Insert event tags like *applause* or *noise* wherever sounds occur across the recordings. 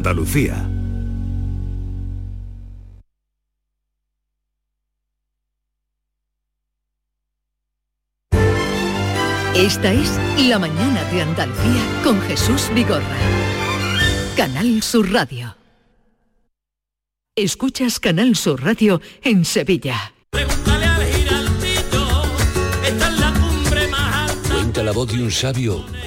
Andalucía. Esta es La Mañana de Andalucía con Jesús Vigorra. Canal Sur Radio. Escuchas Canal Sur Radio en Sevilla. Cuenta la voz de un sabio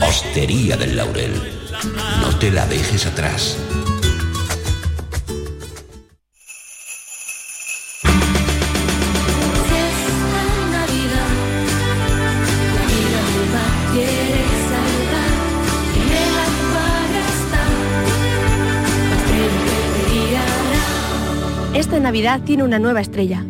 Hostería del Laurel, no te la dejes atrás. Esta Navidad tiene una nueva estrella.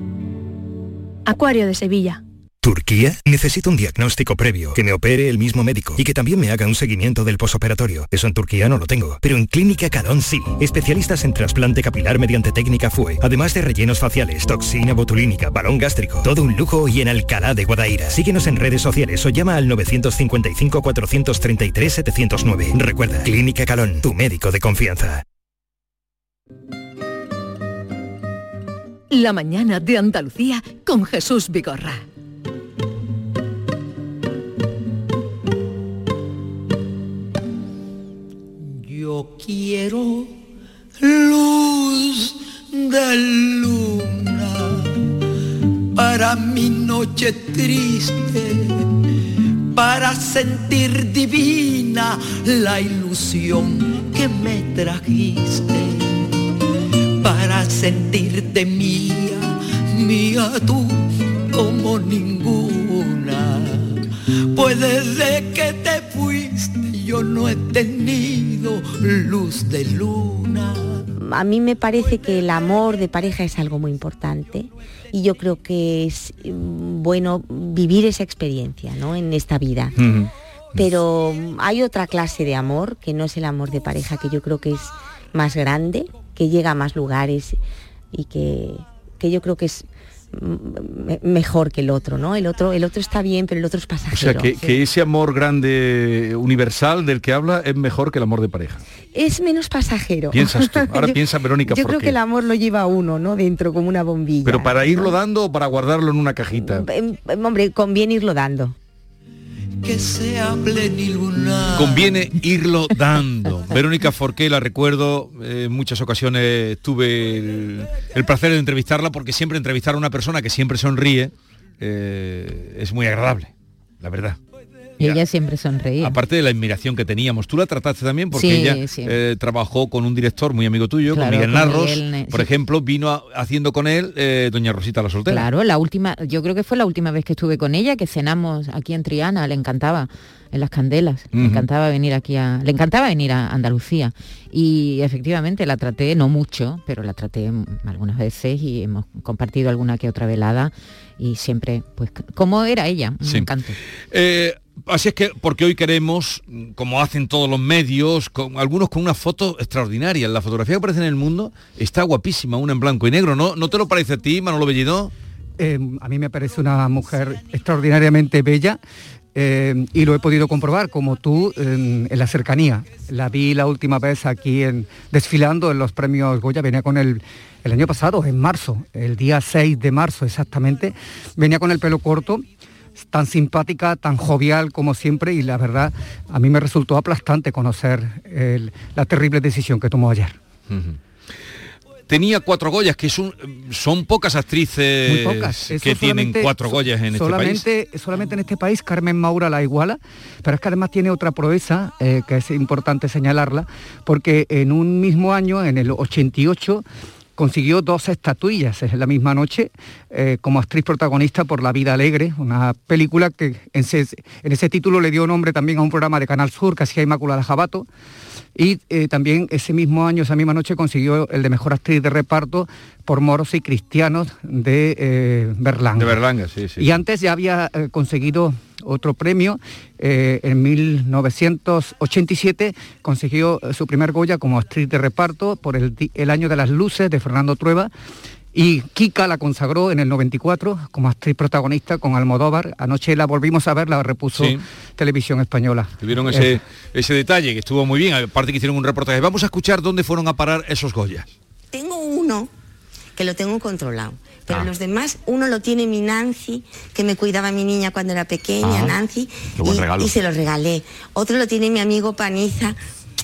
Acuario de Sevilla. ¿Turquía? Necesito un diagnóstico previo, que me opere el mismo médico y que también me haga un seguimiento del posoperatorio. Eso en Turquía no lo tengo, pero en Clínica Calón sí. Especialistas en trasplante capilar mediante técnica FUE, además de rellenos faciales, toxina botulínica, balón gástrico, todo un lujo y en Alcalá de Guadaira. Síguenos en redes sociales o llama al 955 433 709. Recuerda, Clínica Calón, tu médico de confianza. La Mañana de Andalucía con Jesús Vigorra. Quiero luz de luna para mi noche triste, para sentir divina la ilusión que me trajiste, para sentirte mía, mía tú como ninguna. Pues desde que te fuiste yo no he tenido luz de luna. A mí me parece que el amor de pareja es algo muy importante y yo creo que es mm, bueno vivir esa experiencia ¿no? en esta vida. Pero hay otra clase de amor que no es el amor de pareja, que yo creo que es más grande, que llega a más lugares y que, que yo creo que es mejor que el otro, ¿no? El otro, el otro está bien, pero el otro es O pasajero. sea, que, que ese amor grande, universal del que habla es mejor que el amor de pareja. Es menos pasajero. Piensas tú. Ahora *laughs* Yo- piensa Verónica Yo creo que el amor lo lleva a uno, ¿no? Dentro, como una bombilla. Pero para irlo dando o para guardarlo en una cajita. Em, em, Hombre, conviene irlo dando. Que sea pleniluna. Conviene irlo dando. *laughs* Verónica Forqué, la recuerdo, eh, en muchas ocasiones tuve el, el placer de entrevistarla porque siempre entrevistar a una persona que siempre sonríe eh, es muy agradable, la verdad. Y ella siempre sonreía. Aparte de la admiración que teníamos, tú la trataste también porque Sí, ella eh, trabajó con un director muy amigo tuyo, Claro, con Miguel con Narros, Miguel, por sí. ejemplo, vino a- haciendo con él eh, Doña Rosita la soltera. Claro, la última, yo creo que fue la última vez que estuve con ella, que cenamos aquí en Triana, le encantaba en las candelas, le encantaba venir aquí a, le encantaba venir a Andalucía y efectivamente la traté, no mucho, pero la traté algunas veces y hemos compartido alguna que otra velada y siempre, pues, como era ella, un Sí. encanto. Eh, así es que, porque hoy queremos, como hacen todos los medios, con, algunos con una foto extraordinaria. La fotografía que aparece en el mundo está guapísima, una en blanco y negro, ¿no? ¿No te lo parece a ti, Manolo Bellido? Eh, a mí me parece una mujer extraordinariamente bella eh, y lo he podido comprobar como tú en, en la cercanía. La vi la última vez aquí en, desfilando en los premios Goya, venía con el, el año pasado, en marzo, el día 6 de marzo exactamente, venía con el pelo corto, tan simpática, tan jovial como siempre y la verdad a mí me resultó aplastante conocer el- la terrible decisión que tomó ayer. Tenía cuatro Goyas, que son, son pocas actrices pocas. Que tienen solamente- cuatro Goyas en este país. solamente, Solamente en este país Carmen Maura la iguala, pero es que además tiene otra proeza eh, que es importante señalarla, porque en un mismo año, en el 88, consiguió dos estatuillas en la misma noche eh, como actriz protagonista por La vida alegre, una película que en ese, título le dio nombre también a un programa de Canal Sur que hacía Inmaculada Jabato y eh, también ese mismo año, esa misma noche, consiguió el de Mejor Actriz de Reparto por Moros y Cristianos de eh, Berlanga. De Berlanga, sí, sí. Y antes ya había eh, conseguido otro premio. en 1987 consiguió su primer Goya como actriz de reparto por el, el Año de las Luces de Fernando Trueba y Kika la consagró en el 94 como actriz protagonista con Almodóvar. Anoche la volvimos a ver, la repuso Televisión Española. Tuvieron ese, ese detalle que estuvo muy bien, aparte que hicieron un reportaje. Vamos a escuchar dónde fueron a parar esos Goyas. Tengo uno que lo tengo controlado. Pero ah. los demás, uno lo tiene mi Nancy, que me cuidaba mi niña cuando era pequeña, ah. Nancy, y, y, se lo regalé. Otro lo tiene mi amigo Paniza,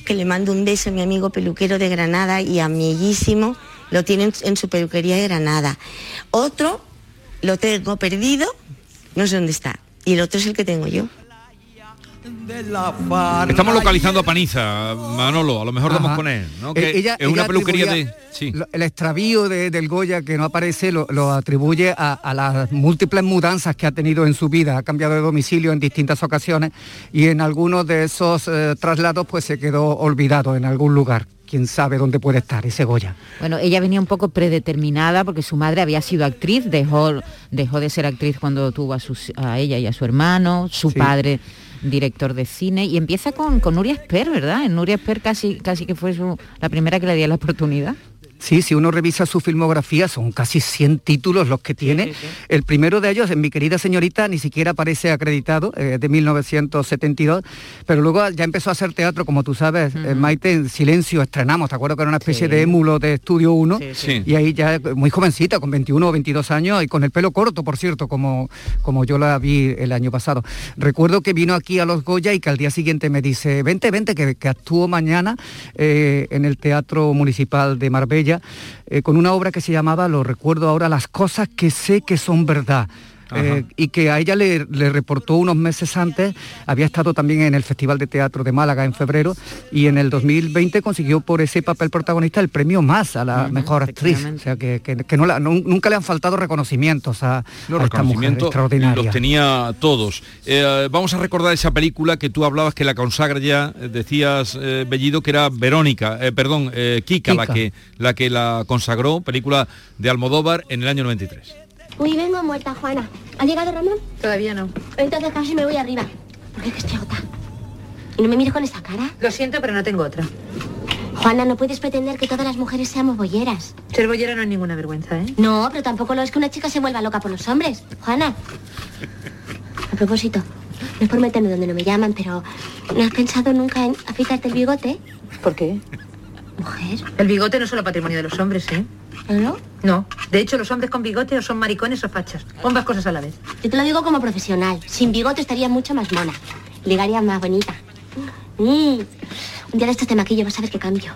que le mando un beso a mi amigo peluquero de Granada y amiguísimo lo tienen en su peluquería de Granada. Otro lo tengo perdido, no sé dónde está. Y el otro es el que tengo yo. Estamos localizando a Paniza, Manolo, a lo mejor vamos con él, ¿no? Que ella, es una peluquería de... El extravío del Goya que no aparece lo, atribuye a, las múltiples mudanzas que ha tenido en su vida. Ha cambiado de domicilio en distintas ocasiones y en algunos de esos eh, traslados pues se quedó olvidado en algún lugar quién sabe dónde puede estar ese Goya. Bueno, ella venía un poco predeterminada porque su madre había sido actriz, dejó, dejó de ser actriz cuando tuvo a, a ella y a su hermano, su padre director de cine, y empieza con, con Nuria Esper, ¿verdad? En Nuria Esper casi, casi que fue la primera que le dio la oportunidad. Sí, si uno revisa su filmografía, son casi 100 títulos los que tiene. El primero de ellos, en Mi querida señorita, ni siquiera aparece acreditado, eh, de 1972, pero luego ya empezó a hacer teatro, como tú sabes, eh, Maite, en Silencio estrenamos, ¿te acuerdo que era una especie de émulo de Estudio 1? Y ahí ya muy jovencita, con 21 o 22 años y con el pelo corto, por cierto, como, como yo la vi el año pasado. Recuerdo que vino aquí a Los Goya y que al día siguiente me dice, vente, vente, que, que actúo mañana eh, en el Teatro Municipal de Marbella eh, con una obra que se llamaba, lo recuerdo ahora, Las cosas que sé que son verdad. Eh, y que a ella le, reportó unos meses antes, había estado también en el Festival de Teatro de Málaga en febrero y en el 2020 consiguió por ese papel protagonista el premio más a la mejor actriz. O sea, que, nunca le han faltado reconocimientos a, esta mujer extraordinaria. Los tenía todos. Eh, vamos a recordar esa película que tú hablabas que la consagra ya, eh, decías, Bellido, que era Verónica, perdón, Kika, La, que, la que la consagró, película de Almodóvar en el año 93. Uy, vengo muerta, Juana. ¿Ha llegado Ramón? Todavía no. Entonces casi me voy arriba. Porque es que estoy agotada. ¿Y no me mires con esa cara? Lo siento, pero no tengo otra. Juana, no puedes pretender que todas las mujeres seamos bolleras. Ser bollera no es ninguna vergüenza, ¿eh? No, pero tampoco lo es que una chica se vuelva loca por los hombres. Juana. A propósito, no es por meterme donde no me llaman, pero ¿no has pensado nunca en afeitarte el bigote? ¿Por qué? Mujer. El bigote no es solo patrimonio de los hombres, ¿eh? ¿No? No. De hecho, los hombres con bigote o son maricones o fachas. Ambas cosas a la vez. Yo te lo digo como profesional. Sin bigote estaría mucho más mona. Ligaría más bonita. Mm. Un día de estos te maquillo, vas a ver qué cambio.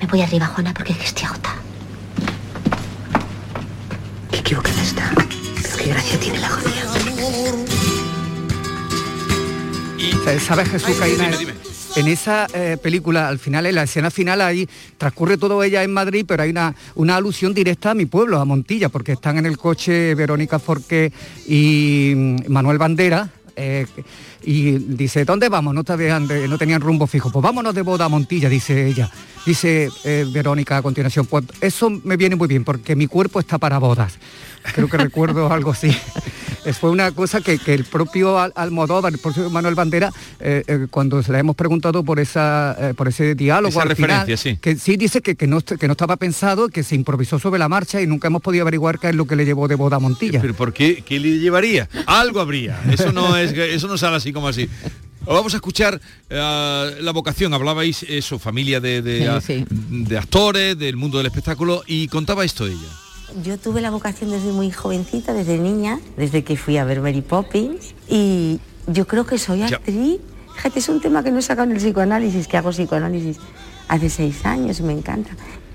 Me voy arriba, Juana, porque es que estoy agotada. Qué equivocada está. Pero qué gracia tiene la jodida. ¿Sabes, Jesús, Caína? En esa eh, película, al final, en la escena final, ahí transcurre todo ella en Madrid, pero hay una, alusión directa a mi pueblo, a Montilla, porque están en el coche Verónica Forqué y mm, Manuel Bandera. Eh, y dice, ¿dónde vamos? No, no tenían rumbo fijo. Pues vámonos de boda a Montilla, dice ella. Dice eh, Verónica a continuación, pues eso me viene muy bien porque mi cuerpo está para bodas creo que recuerdo algo así. *laughs* Fue una cosa que, el propio Almodóvar, el propio Manuel Bandera, eh, eh, cuando se le hemos preguntado por esa eh, por ese diálogo al referencia, sí. que sí dice que, no, que no estaba pensado, que se improvisó sobre la marcha y nunca hemos podido averiguar qué es lo que le llevó de boda a Montilla. ¿Pero por qué? ¿Qué le llevaría? Algo habría. Eso no es eso no sale así como así. Vamos a escuchar la vocación. Hablabais eso, familia de, de actores, del mundo del espectáculo, y contaba esto ella. Yo tuve la vocación desde muy jovencita, desde niña, desde que fui a ver Mary Poppins y yo creo que soy actriz. Fíjate, es un tema que no he sacado en el psicoanálisis, que hago psicoanálisis hace seis años, me encanta.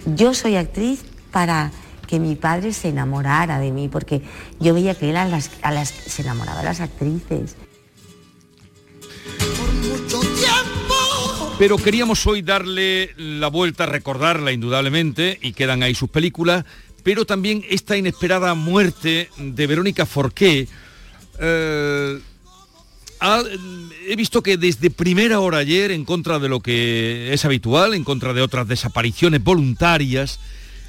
Yo soy actriz para que mi padre se enamorara de mí, porque yo veía que él a las, a las, se enamoraba de las actrices. Pero queríamos hoy darle la vuelta, recordarla indudablemente, y quedan ahí sus películas, pero también esta inesperada muerte de Verónica Forqué. Eh, he visto que desde primera hora ayer, en contra de lo que es habitual, en contra de otras desapariciones voluntarias,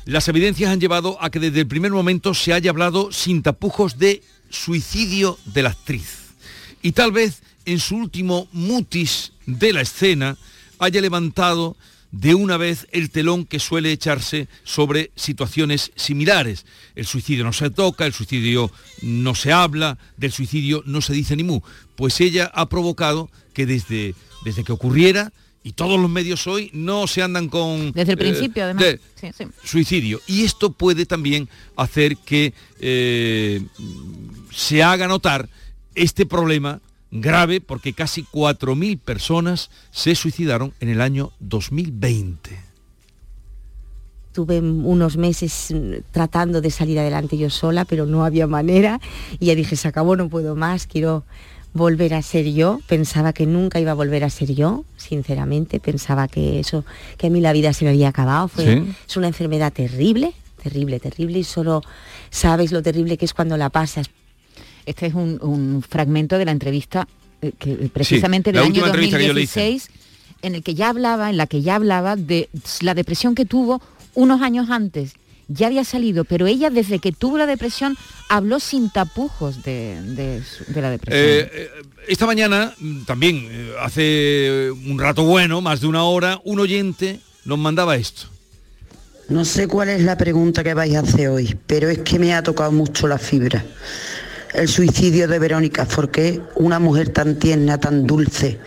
las evidencias han llevado a que desde el primer momento se haya hablado sin tapujos de suicidio de la actriz. Y tal vez en su último mutis de la escena haya levantado de una vez el telón que suele echarse sobre situaciones similares. El suicidio no se toca, el suicidio no se habla, del suicidio no se dice ni mu. Pues ella ha provocado que desde, desde que ocurriera, y todos los medios hoy no se andan con... Desde el eh, principio, además. Suicidio. Y esto puede también hacer que eh, se haga notar este problema grave porque casi 4.000 personas se suicidaron en el año 2020. Tuve unos meses tratando de salir adelante yo sola, pero no había manera y ya dije, se acabó, no puedo más, quiero volver a ser yo. Pensaba que nunca iba a volver a ser yo, sinceramente. Pensaba que eso, que a mí la vida se me había acabado. Fue, Es una enfermedad terrible, terrible, terrible y solo sabes lo terrible que es cuando la pasas este es un, fragmento de la entrevista eh, que precisamente del año 2016 en el que ya hablaba, en la que ya hablaba de la depresión que tuvo unos años antes. Ya había salido, pero ella desde que tuvo la depresión habló sin tapujos de, la depresión. Eh, eh, esta mañana, mm, también hace un rato bueno, más de una hora, un oyente nos mandaba esto. No sé cuál es la pregunta que vais a hacer hoy, pero es que me ha tocado mucho la fibra el suicidio de Verónica Forqué, una mujer tan tierna, tan dulce.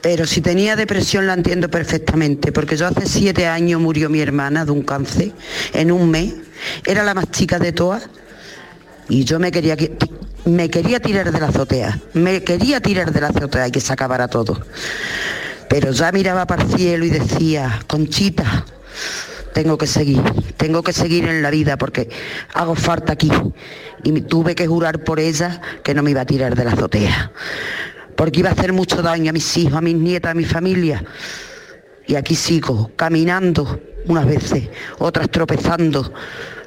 Pero si tenía depresión la entiendo perfectamente, porque yo hace siete años murió mi hermana de un cáncer, en un mes, era la más chica de todas, y yo me quería, me quería tirar de la azotea, me quería tirar de la azotea y que se acabara todo. Pero ya miraba para el cielo y decía, Conchita, tengo que seguir, tengo que seguir en la vida porque hago falta aquí. Y tuve que jurar por ella que no me iba a tirar de la azotea, porque iba a hacer mucho daño a mis hijos, a mis nietas, a mi familia. Y aquí sigo, caminando unas veces, otras tropezando,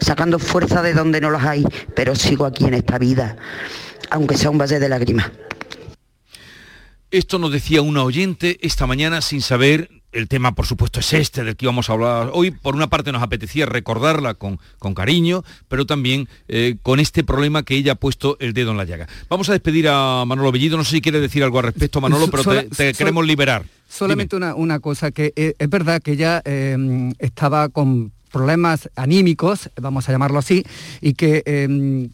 sacando fuerza de donde no las hay, pero sigo aquí en esta vida, aunque sea un valle de lágrimas. Esto nos decía una oyente esta mañana sin saber el tema, por supuesto, es este del que íbamos a hablar hoy. Por una parte nos apetecía recordarla con, con cariño, pero también eh, con este problema que ella ha puesto el dedo en la llaga. Vamos a despedir a Manolo Bellido. No sé si quiere decir algo al respecto, *laughs* Manolo, pero te, queremos liberar. Solamente una, una, cosa, que eh, es verdad que ella eh, estaba con problemas anímicos, vamos a llamarlo así, y que em,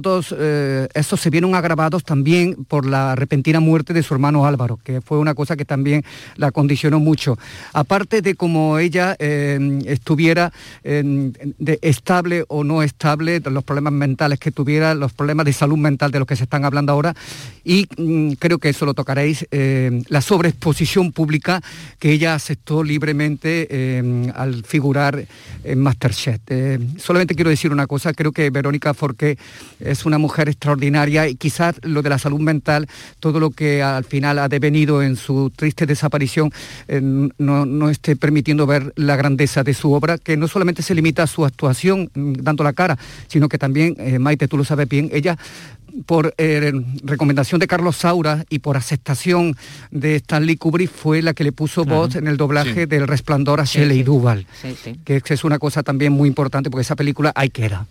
todos eh, se vieron agravados también por la repentina muerte de su hermano Álvaro, que fue una cosa que también la condicionó mucho. Aparte de cómo ella em, estuviera em, estable o no estable, los problemas mentales que tuviera, los problemas de salud mental de los que se están hablando ahora, y mm, creo que eso lo tocaréis, la sobreexposición pública que ella aceptó libremente al figurar en Masterchef. Eh, solamente quiero decir una cosa, creo que Verónica Forqué es una mujer extraordinaria y quizás lo de la salud mental, todo lo que al final ha devenido en su triste desaparición, eh, no, esté permitiendo ver la grandeza de su obra, que no solamente se limita a su actuación mm, dando la cara, sino que también, eh, Maite, tú lo sabes bien, ella por eh, recomendación de Carlos Saura y por aceptación de Stanley Kubrick fue la que le puso voz en el doblaje del Resplandor a Shelley Duvall, que es una cosa también muy importante porque esa película hay que era.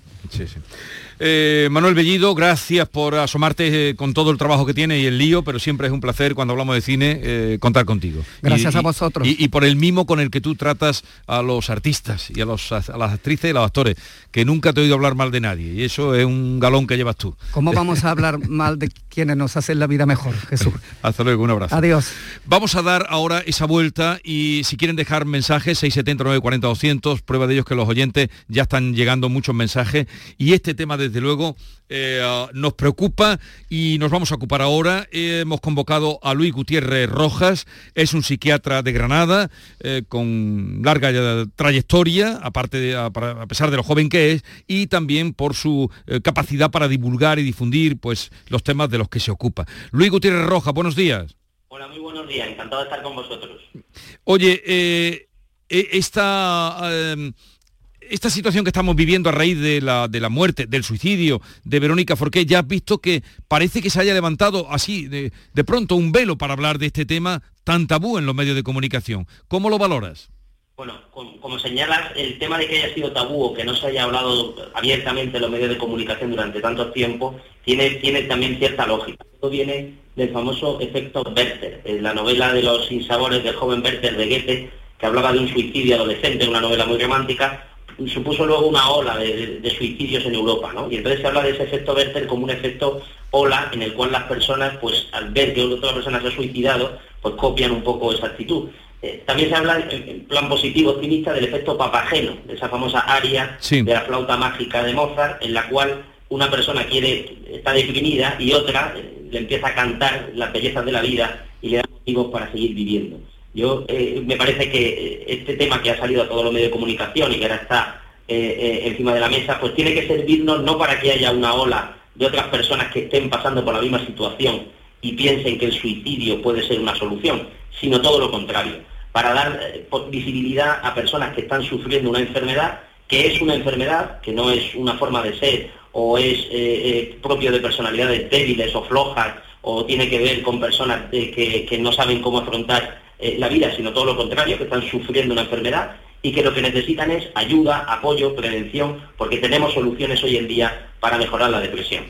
Eh, Manuel Bellido, gracias por asomarte eh, con todo el trabajo que tiene y el lío, pero siempre es un placer cuando hablamos de cine eh, contar contigo. Gracias a vosotros. Y, por el mimo con el que tú tratas a los artistas y a, los, a las actrices y a los actores, que nunca te he oído hablar mal de nadie, y eso es un galón que llevas tú. ¿Cómo *laughs* vamos a hablar mal de quienes nos hacen la vida mejor, Jesús? *laughs* Hasta luego, un abrazo. Adiós. Vamos a dar ahora esa vuelta y si quieren dejar mensajes, 679 40 200, prueba de ellos que los oyentes ya están llegando muchos mensajes y este tema desde luego eh, nos preocupa y nos vamos a ocupar ahora. hemos convocado a Luis Gutiérrez Rojas, es un psiquiatra de Granada eh, con larga trayectoria, aparte de, a, pesar de lo joven que es, y también por su eh, capacidad para divulgar y difundir pues, los temas de los que se ocupa. Luis Gutiérrez Rojas, buenos días. Hola, muy buenos días, encantado de estar con vosotros. Oye, eh, esta, esta situación que estamos viviendo a raíz de la, de la muerte, del suicidio de Verónica Forqué, ya has visto que parece que se haya levantado así de, de pronto un velo para hablar de este tema tan tabú en los medios de comunicación. ¿Cómo lo valoras? Bueno, como, señalas, el tema de que haya sido tabú o que no se haya hablado abiertamente en los medios de comunicación durante tanto tiempo, tiene, tiene también cierta lógica. Esto viene del famoso efecto Werther, la novela de los sinsabores del joven Werther de Goethe, que hablaba de un suicidio adolescente, una novela muy romántica, supuso luego una ola de, suicidios en Europa, ¿no? Y entonces se habla de ese efecto Werther como un efecto ola en el cual las personas, pues al ver que otra persona se ha suicidado, pues copian un poco esa actitud. Eh, también se habla en, plan positivo, optimista, del efecto papageno, de esa famosa aria de la flauta mágica de Mozart, en la cual una persona quiere está deprimida y otra eh, le empieza a cantar las bellezas de la vida y le da motivos para seguir viviendo. Yo eh, me parece que este tema que ha salido a todos los medios de comunicación y que ahora está encima de la mesa, pues tiene que servirnos no para que haya una ola de otras personas que estén pasando por la misma situación y piensen que el suicidio puede ser una solución, sino todo lo contrario para dar eh, visibilidad a personas que están sufriendo una enfermedad que es una enfermedad, que no es una forma de ser o es eh, eh, propio de personalidades débiles o flojas o tiene que ver con personas que, no saben cómo afrontar la vida, sino todo lo contrario, que están sufriendo una enfermedad y que lo que necesitan es ayuda, apoyo, prevención, porque tenemos soluciones hoy en día para mejorar la depresión.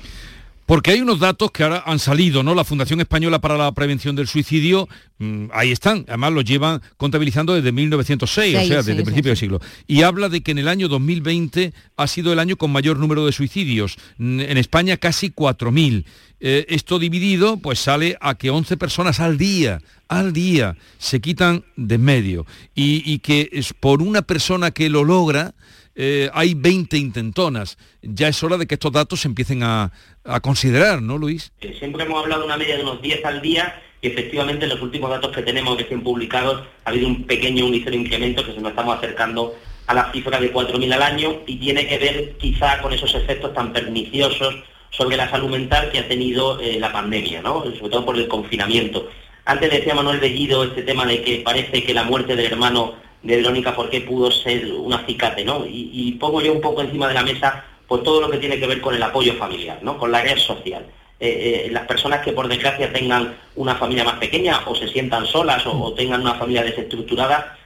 Porque hay unos datos que ahora han salido, ¿no? La Fundación Española para la Prevención del Suicidio, mm, ahí están, además los llevan contabilizando desde 1906, o sea, desde el principio del siglo. Y habla de que en el año 2020 ha sido el año con mayor número de suicidios. En España casi 4.000. Eh, esto dividido, pues sale a que 11 personas al día, al día, se quitan de medio. Y, y que es por una persona que lo logra, eh, hay 20 intentonas. Ya es hora de que estos datos se empiecen a, considerar, ¿no, Luis? Siempre hemos hablado de una media de unos 10 al día y efectivamente en los últimos datos que tenemos estén publicados ha habido un pequeño un incremento que se nos estamos acercando a la cifra de 4.000 al año y tiene que ver quizá con esos efectos tan perniciosos sobre la salud mental que ha tenido eh, la pandemia, ¿no? sobre todo por el confinamiento. Antes decía Manuel Bellido este tema de que parece que la muerte del hermano de Verónica qué pudo ser un acicate, ¿no? Y, pongo yo un poco encima de la mesa por todo lo que tiene que ver con el apoyo familiar, ¿no? Con la red social. Eh, eh, las personas que por desgracia tengan una familia más pequeña o se sientan solas o, tengan una familia desestructurada,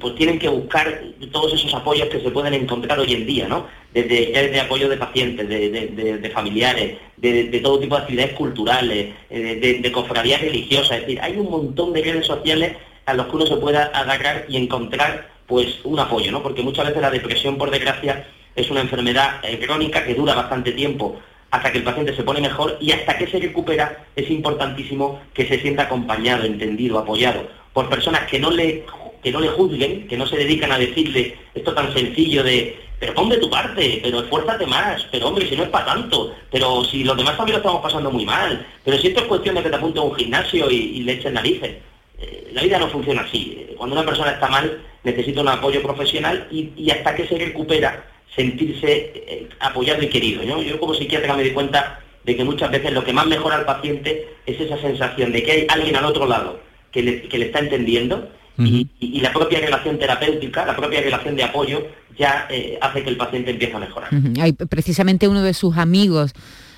pues tienen que buscar todos esos apoyos que se pueden encontrar hoy en día, ¿no? Desde, apoyo de pacientes, de, familiares, de, todo tipo de actividades culturales, eh, de, cofradías religiosas, es decir, hay un montón de redes sociales a los que uno se pueda agarrar y encontrar pues un apoyo, ¿no? Porque muchas veces la depresión, por desgracia, es una enfermedad eh, crónica que dura bastante tiempo hasta que el paciente se pone mejor y hasta que se recupera es importantísimo que se sienta acompañado, entendido, apoyado por personas que no le que no le juzguen, que no se dedican a decirle esto tan sencillo de pero pon de tu parte, pero esfuérzate más, pero hombre, si no es para tanto, pero si los demás también lo estamos pasando muy mal, pero si esto es cuestión de que te apunte a un gimnasio y, y le eches narices la vida no funciona así. Cuando una persona está mal, necesita un apoyo profesional y, hasta que se recupera, sentirse eh, apoyado y querido. Yo como psiquiatra me di cuenta de que muchas veces lo que más mejora al paciente es esa sensación de que hay alguien al otro lado que le, está entendiendo y, la propia relación terapéutica, la propia relación de apoyo ya eh, hace que el paciente empiece a mejorar. Hay precisamente uno de sus amigos,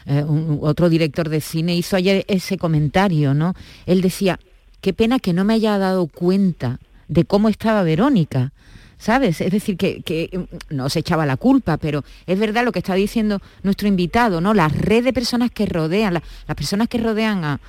eh, otro director de cine, hizo ayer ese comentario, ¿no? Él decía, qué pena que no me haya dado cuenta de cómo estaba Verónica. ¿Sabes? Es decir, que, mm, no se echaba la culpa, pero es verdad lo que está diciendo nuestro invitado, ¿no? La red de personas que rodean, las personas que rodean a,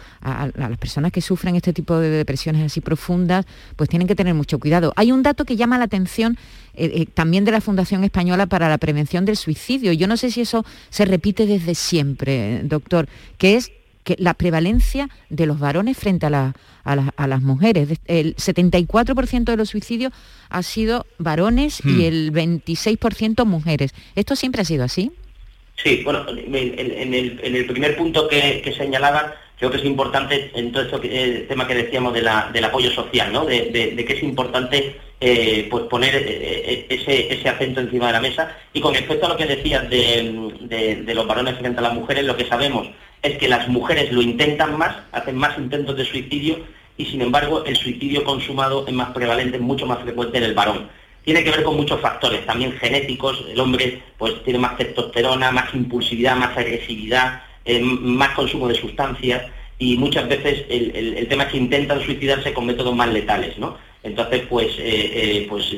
las personas que sufren este tipo de depresiones así profundas, pues tienen que tener mucho cuidado. Hay un dato que llama la atención eh, eh, también de la Fundación Española para la Prevención del Suicidio. Yo no sé si eso se repite desde siempre, doctor, que es que la prevalencia de los varones frente a, a, las mujeres. El 74% de los suicidios ha sido varones y hmm. el 26% mujeres. ¿Esto siempre ha sido así? Sí, bueno, en, el, primer punto que, señalaba, creo que es importante en todo este tema que decíamos del apoyo social, ¿no? de, que es importante eh, pues poner eh, ese, ese, acento encima de la mesa. Y con respecto a lo que decías de, de los varones frente a las mujeres, lo que sabemos es que las mujeres lo intentan más, hacen más intentos de suicidio y sin embargo el suicidio consumado es más prevalente, mucho más frecuente en el varón. Tiene que ver con muchos factores, también genéticos, el hombre pues tiene más testosterona, más impulsividad, más agresividad, eh, más consumo de sustancias y muchas veces el, tema es que intentan suicidarse con métodos más letales, ¿no? Entonces, pues, eh, eh, pues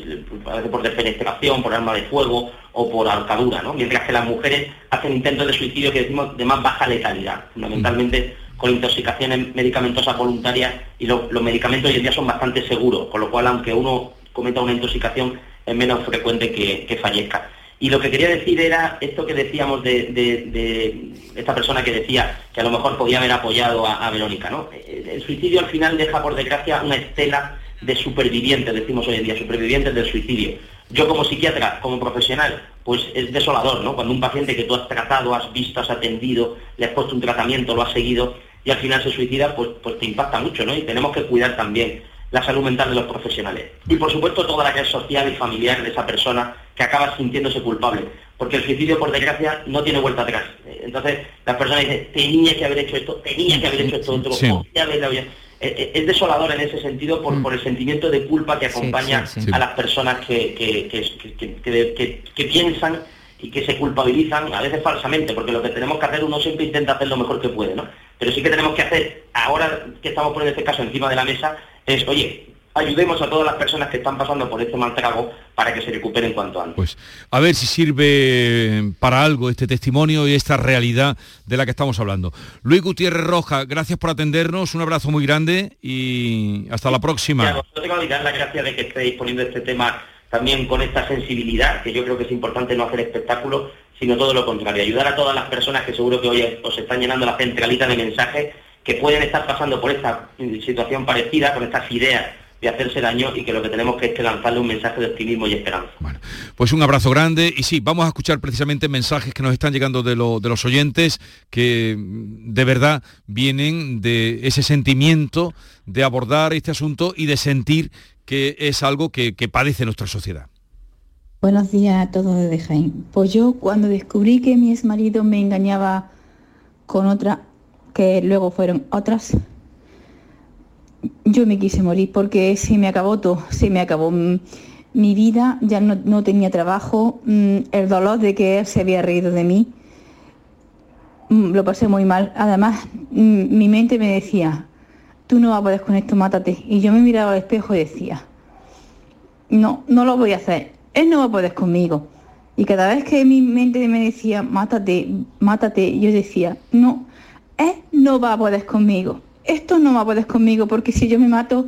por defenestración, por arma de fuego o por ahorcadura, ¿no? Mientras que las mujeres hacen intentos de suicidio que decimos de más baja letalidad, fundamentalmente con intoxicaciones medicamentosas voluntarias y los medicamentos hoy en día son bastante seguros, con lo cual aunque uno cometa una intoxicación es menos frecuente que, fallezca. Y lo que quería decir era esto que decíamos de, esta persona que decía que a lo mejor podía haber apoyado a, Verónica, ¿no? El suicidio al final deja por desgracia una estela de supervivientes, decimos hoy en día, supervivientes del suicidio. Yo como psiquiatra, como profesional, pues es desolador, ¿no? Cuando un paciente que tú has tratado, has visto, has atendido, le has puesto un tratamiento, lo has seguido y al final se suicida, pues, pues te impacta mucho, ¿no? Y tenemos que cuidar también la salud mental de los profesionales. Y por supuesto toda la que es social y familiar de esa persona que acaba sintiéndose culpable. Porque el suicidio, por desgracia, no tiene vuelta atrás. Entonces, las personas dicen, tenía que haber hecho esto, tenía que haber hecho esto otro, eh, eh, es desolador en ese sentido por, mm. por, el sentimiento de culpa que acompaña a las personas que, que, piensan y que se culpabilizan, a veces falsamente, porque lo que tenemos que hacer uno siempre intenta hacer lo mejor que puede, ¿no? Pero sí que tenemos que hacer, ahora que estamos poniendo este caso encima de la mesa, es, oye, ayudemos a todas las personas que están pasando por este mal trago para que se recuperen cuanto antes. Pues a ver si sirve para algo este testimonio y esta realidad de la que estamos hablando. Luis Gutiérrez Roja, gracias por atendernos, un abrazo muy grande y hasta la próxima. no tengo que dar las gracias de que estéis poniendo este tema también con esta sensibilidad, que yo creo que es importante no hacer espectáculos, sino todo lo contrario, ayudar a todas las personas que seguro que hoy os están llenando la centralita de mensajes que pueden estar pasando por esta situación parecida, con estas ideas de hacerse daño y que lo que tenemos que es que lanzarle un mensaje de optimismo y esperanza. Bueno, pues un abrazo grande y sí, vamos a escuchar precisamente mensajes que nos están llegando de, los oyentes que mm, de verdad vienen de ese sentimiento de abordar este asunto y de sentir que es algo que, padece nuestra sociedad. Buenos días a todos desde Jaén. Pues yo cuando descubrí que mi ex marido me engañaba con otra, que luego fueron otras, yo me quise morir porque se me acabó todo, se me acabó mi vida, ya no, tenía trabajo, el dolor de que él se había reído de mí, lo pasé muy mal. Además, mi mente me decía, tú no vas a poder con esto, mátate. Y yo me miraba al espejo y decía, no, no lo voy a hacer, él no va a poder conmigo. Y cada vez que mi mente me decía, mátate, mátate, yo decía, no, él no va a poder conmigo esto no va a poder conmigo porque si yo me mato,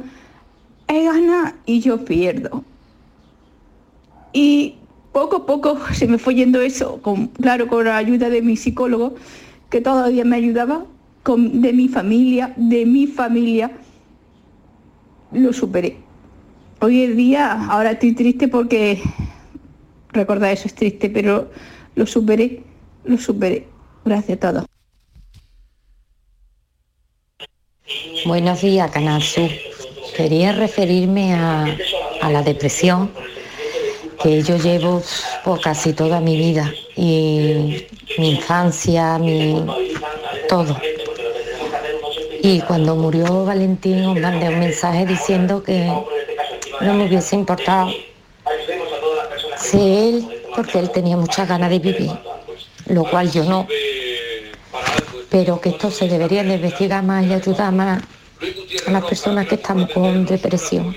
él gana y yo pierdo. Y poco a poco *laughs* se me fue yendo eso, con, claro, con la ayuda de mi psicólogo, que todavía me ayudaba, con, de mi familia, de mi familia, lo superé. Hoy en día, ahora estoy triste porque recordar eso es triste, pero lo superé, lo superé. Gracias a todos. Buenos días, Canal Sur. Quería referirme a, la depresión que yo llevo por casi toda mi vida y mi infancia, mi todo. Y cuando murió Valentín os mandé un mensaje diciendo que no me hubiese importado ser él porque él tenía muchas ganas de vivir, lo cual yo no pero que esto se debería de investigar más y ayudar más a las personas que estamos con depresión.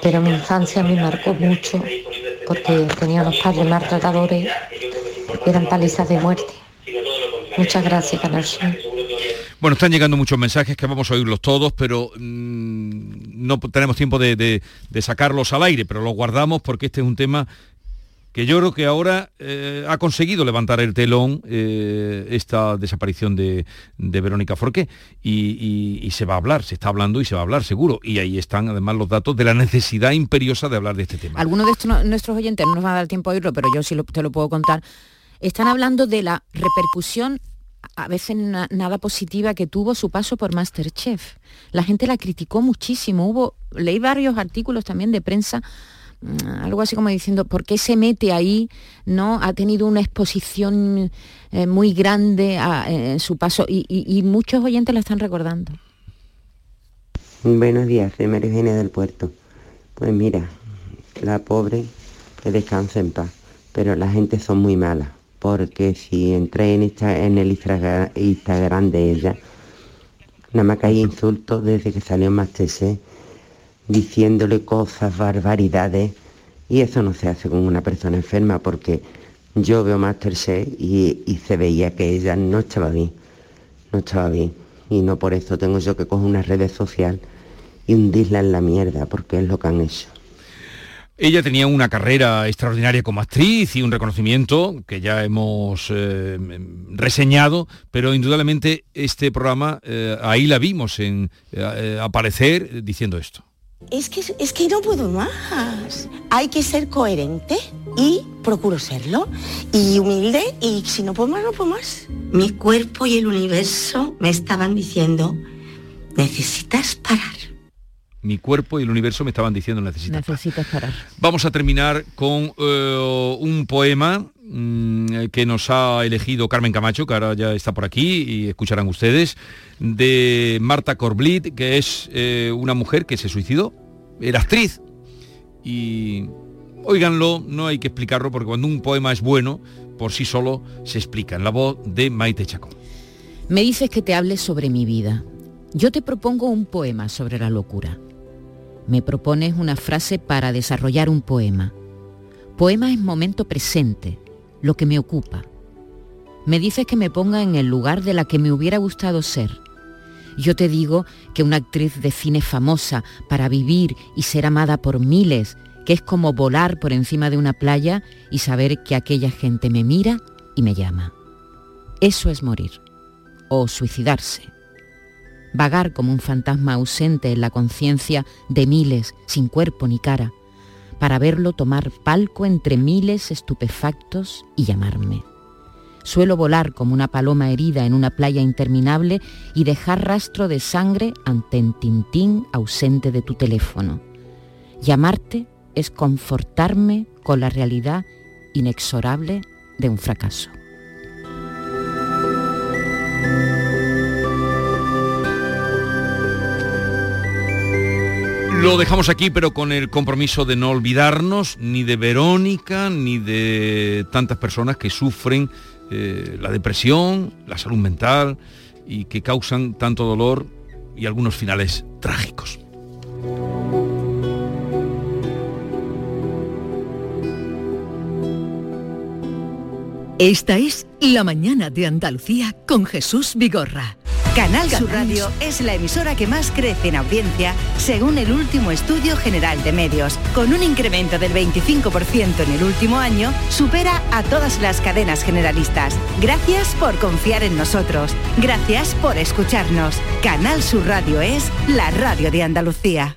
Pero mi infancia me marcó mucho porque tenía los padres maltratadores, eran palizas de muerte. Muchas gracias, Canal Bueno, están llegando muchos mensajes que vamos a oírlos todos, pero mm, no tenemos tiempo de, sacarlos al aire, pero los guardamos porque este es un tema que yo creo que ahora eh, ha conseguido levantar el telón eh, esta desaparición de, Verónica Forqué y, se va a hablar, se está hablando y se va a hablar seguro. Y ahí están además los datos de la necesidad imperiosa de hablar de este tema. Algunos de nuestros oyentes no nos va a dar tiempo a oírlo, pero yo sí te lo puedo contar. Están hablando de la repercusión a veces nada positiva que tuvo su paso por Masterchef. La gente la criticó muchísimo. Hubo, leí varios artículos también de prensa Mm, algo así como diciendo, ¿por qué se mete ahí? ¿no? Ha tenido una exposición eh, muy grande en su paso y, muchos oyentes la están recordando. Buenos días, soy María del Puerto. Pues mira, la pobre que descansa en paz, pero la gente son muy malas, porque si entré en, en el Instagram de ella, nada más que hay insultos desde que salió Masterchef, diciéndole cosas, barbaridades, y eso no se hace con una persona enferma, porque yo veo Masterchef y, y se veía que ella no estaba bien, no estaba bien, y no por eso tengo yo que coger una red social y hundirla en la mierda, porque es lo que han hecho. Ella tenía una carrera extraordinaria como actriz y un reconocimiento que ya hemos eh, reseñado, pero indudablemente este programa, eh, ahí la vimos en eh, aparecer diciendo esto. Es que, es que no puedo más. Hay que ser coherente y procuro serlo. Y humilde y si no puedo más, no puedo más. Mi cuerpo y el universo me estaban diciendo, necesitas parar mi cuerpo y el universo me estaban diciendo necesitas, necesitas parar. Vamos a terminar con eh, un poema mm, que nos ha elegido Carmen Camacho, que ahora ya está por aquí y escucharán ustedes, de Marta Corblit, que es eh, una mujer que se suicidó, era actriz y óiganlo, no hay que explicarlo porque cuando un poema es bueno, por sí solo se explica en la voz de Maite Chacón. Me dices que te hables sobre mi vida. Yo te propongo un poema sobre la locura. Me propones una frase para desarrollar un poema. Poema es momento presente, lo que me ocupa. Me dices que me ponga en el lugar de la que me hubiera gustado ser. Yo te digo que una actriz de cine famosa para vivir y ser amada por miles, que es como volar por encima de una playa y saber que aquella gente me mira y me llama. Eso es morir o suicidarse vagar como un fantasma ausente en la conciencia de miles sin cuerpo ni cara, para verlo tomar palco entre miles estupefactos y llamarme. Suelo volar como una paloma herida en una playa interminable y dejar rastro de sangre ante el tintín ausente de tu teléfono. Llamarte es confortarme con la realidad inexorable de un fracaso. Lo dejamos aquí, pero con el compromiso de no olvidarnos ni de Verónica, ni de tantas personas que sufren eh, la depresión, la salud mental y que causan tanto dolor y algunos finales trágicos. Esta es La Mañana de Andalucía con Jesús Vigorra. Canal Sur Radio es la emisora que más crece en audiencia según el último estudio general de medios. Con un incremento del 25% en el último año, supera a todas las cadenas generalistas. Gracias por confiar en nosotros. Gracias por escucharnos. Canal Sur Radio es la radio de Andalucía.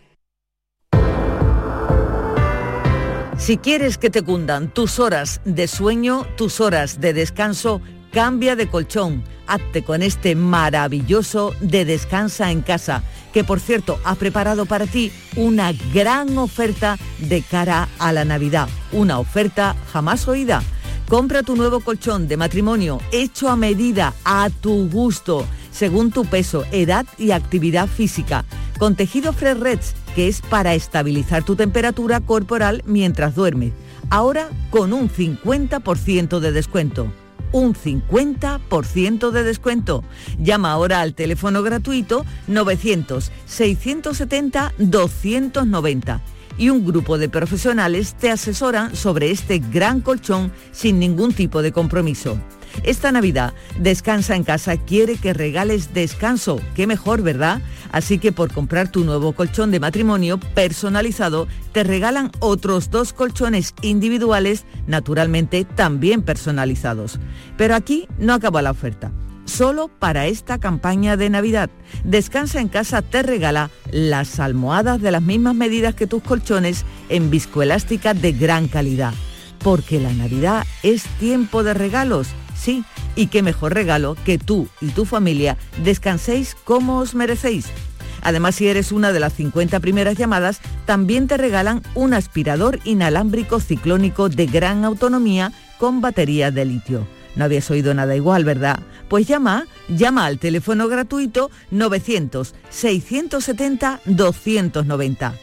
Si quieres que te cundan tus horas de sueño, tus horas de descanso, cambia de colchón hazte con este maravilloso de Descansa en casa, que por cierto ha preparado para ti una gran oferta de cara a la Navidad, una oferta jamás oída. Compra tu nuevo colchón de matrimonio hecho a medida, a tu gusto, según tu peso, edad y actividad física, con tejido Fresh que es para estabilizar tu temperatura corporal mientras duermes. Ahora con un 50% de descuento un 50% de descuento. Llama ahora al teléfono gratuito 900-670-290 y un grupo de profesionales te asesoran sobre este gran colchón sin ningún tipo de compromiso. Esta Navidad, Descansa en casa quiere que regales descanso. Qué mejor, ¿verdad? Así que por comprar tu nuevo colchón de matrimonio personalizado, te regalan otros dos colchones individuales, naturalmente también personalizados. Pero aquí no acaba la oferta solo para esta campaña de Navidad. Descansa en casa te regala las almohadas de las mismas medidas que tus colchones en viscoelástica de gran calidad. Porque la Navidad es tiempo de regalos Sí, y qué mejor regalo que tú y tu familia descanséis como os merecéis. Además, si eres una de las 50 primeras llamadas, también te regalan un aspirador inalámbrico ciclónico de gran autonomía con batería de litio. No habías oído nada igual, ¿verdad? Pues llama, llama al teléfono gratuito 900-670-290.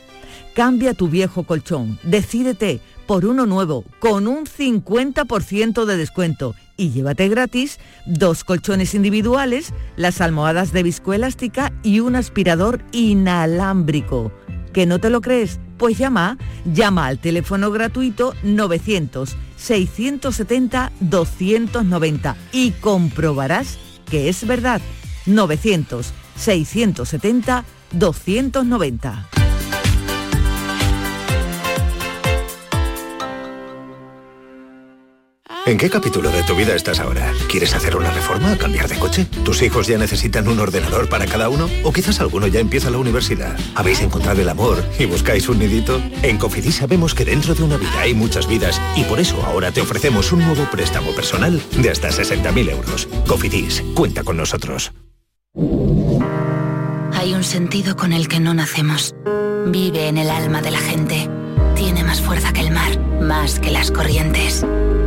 Cambia tu viejo colchón, decídete por uno nuevo, con un 50% de descuento y llévate gratis dos colchones individuales, las almohadas de viscoelástica y un aspirador inalámbrico. ¿Que no te lo crees? Pues llama, llama al teléfono gratuito 900-670-290 y comprobarás que es verdad. 900-670-290. ¿En qué capítulo de tu vida estás ahora? ¿Quieres hacer una reforma? ¿Cambiar de coche? ¿Tus hijos ya necesitan un ordenador para cada uno? ¿O quizás alguno ya empieza la universidad? ¿Habéis encontrado el amor y buscáis un nidito? En Cofidis sabemos que dentro de una vida hay muchas vidas y por eso ahora te ofrecemos un nuevo préstamo personal de hasta 60.000 euros. Cofidis, cuenta con nosotros. Hay un sentido con el que no nacemos. Vive en el alma de la gente. Tiene más fuerza que el mar, más que las corrientes.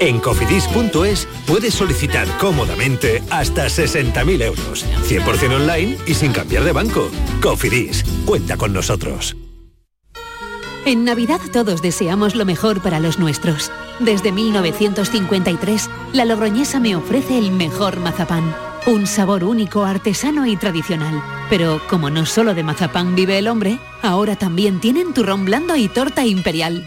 En cofidis.es puedes solicitar cómodamente hasta 60.000 euros, 100% online y sin cambiar de banco. Cofidis, cuenta con nosotros. En Navidad todos deseamos lo mejor para los nuestros. Desde 1953, la Logroñesa me ofrece el mejor mazapán. Un sabor único, artesano y tradicional. Pero como no solo de mazapán vive el hombre, ahora también tienen turrón blando y torta imperial.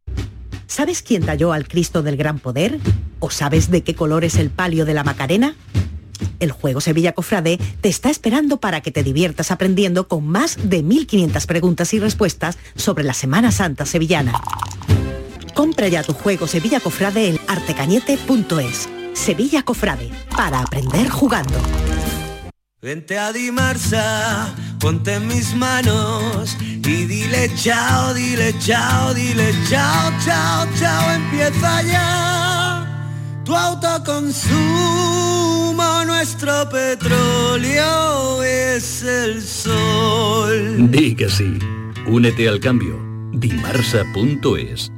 ¿Sabes quién talló al Cristo del Gran Poder? ¿O sabes de qué color es el palio de la Macarena? El juego Sevilla Cofrade te está esperando para que te diviertas aprendiendo con más de 1.500 preguntas y respuestas sobre la Semana Santa sevillana. Compra ya tu juego Sevilla Cofrade en artecañete.es. Sevilla Cofrade, para aprender jugando. Vente a ponte mis manos y dile chao, dile chao, dile chao, chao, chao, empieza ya. Tu autoconsumo, nuestro petróleo es el sol. Di que sí. Únete al cambio. Dimarsa.es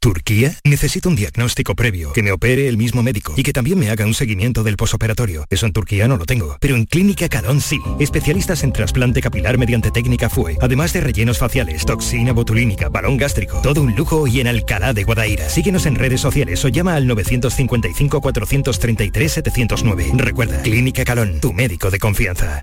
¿Turquía? Necesito un diagnóstico previo, que me opere el mismo médico y que también me haga un seguimiento del posoperatorio. Eso en Turquía no lo tengo, pero en Clínica Calón sí. Especialistas en trasplante capilar mediante técnica FUE, además de rellenos faciales, toxina botulínica, balón gástrico, todo un lujo y en Alcalá de Guadaira. Síguenos en redes sociales o llama al 955-433-709. Recuerda, Clínica Calón, tu médico de confianza.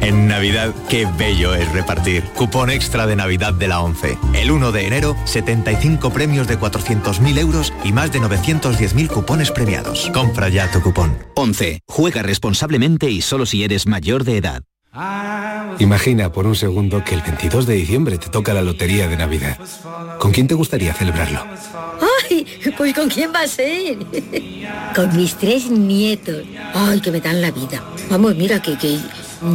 En Navidad, qué bello es repartir. Cupón extra de Navidad de la 11. El 1 de enero, 75 premios de 400.000 euros y más de 910.000 cupones premiados. Compra ya tu cupón. 11. Juega responsablemente y solo si eres mayor de edad. Imagina por un segundo que el 22 de diciembre te toca la lotería de Navidad. ¿Con quién te gustaría celebrarlo? ¡Ay! Pues ¿con quién va a ser? *laughs* Con mis tres nietos. ¡Ay, que me dan la vida! Vamos, mira que, que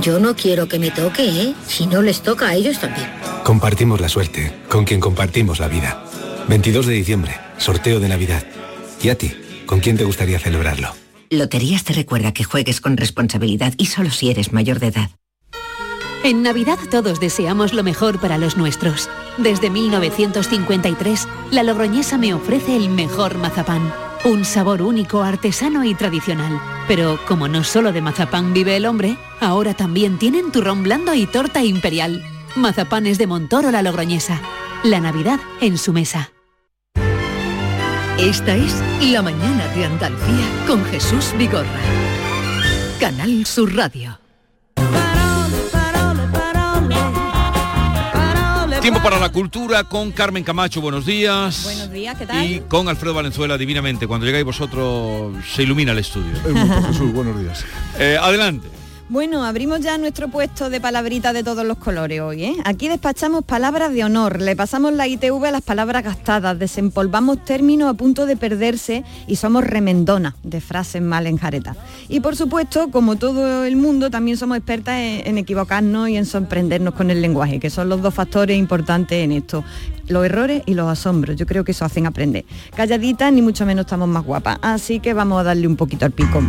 yo no quiero que me toque, ¿eh? Si no les toca a ellos también. Compartimos la suerte, con quien compartimos la vida. 22 de diciembre, sorteo de Navidad. ¿Y a ti? ¿Con quién te gustaría celebrarlo? Loterías te recuerda que juegues con responsabilidad y solo si eres mayor de edad. En Navidad todos deseamos lo mejor para los nuestros. Desde 1953, la Logroñesa me ofrece el mejor mazapán. Un sabor único, artesano y tradicional. Pero como no solo de mazapán vive el hombre, ahora también tienen turrón blando y torta imperial. Mazapanes de Montoro la Logroñesa. la Navidad en su mesa. Esta es La mañana de Andalucía con Jesús Vigorra. Canal Sur Radio. Tiempo para la cultura con Carmen Camacho, buenos días. Buenos días, ¿qué tal? Y con Alfredo Valenzuela, divinamente. Cuando llegáis vosotros se ilumina el estudio. Jesús, buenos días. Eh, adelante. Bueno, abrimos ya nuestro puesto de palabritas de todos los colores hoy. ¿eh? Aquí despachamos palabras de honor, le pasamos la ITV a las palabras gastadas, desempolvamos términos a punto de perderse y somos remendonas de frases mal enjaretas. Y por supuesto, como todo el mundo, también somos expertas en, en equivocarnos y en sorprendernos con el lenguaje, que son los dos factores importantes en esto los errores y los asombros. Yo creo que eso hacen aprender. Calladitas ni mucho menos estamos más guapas. Así que vamos a darle un poquito al pico.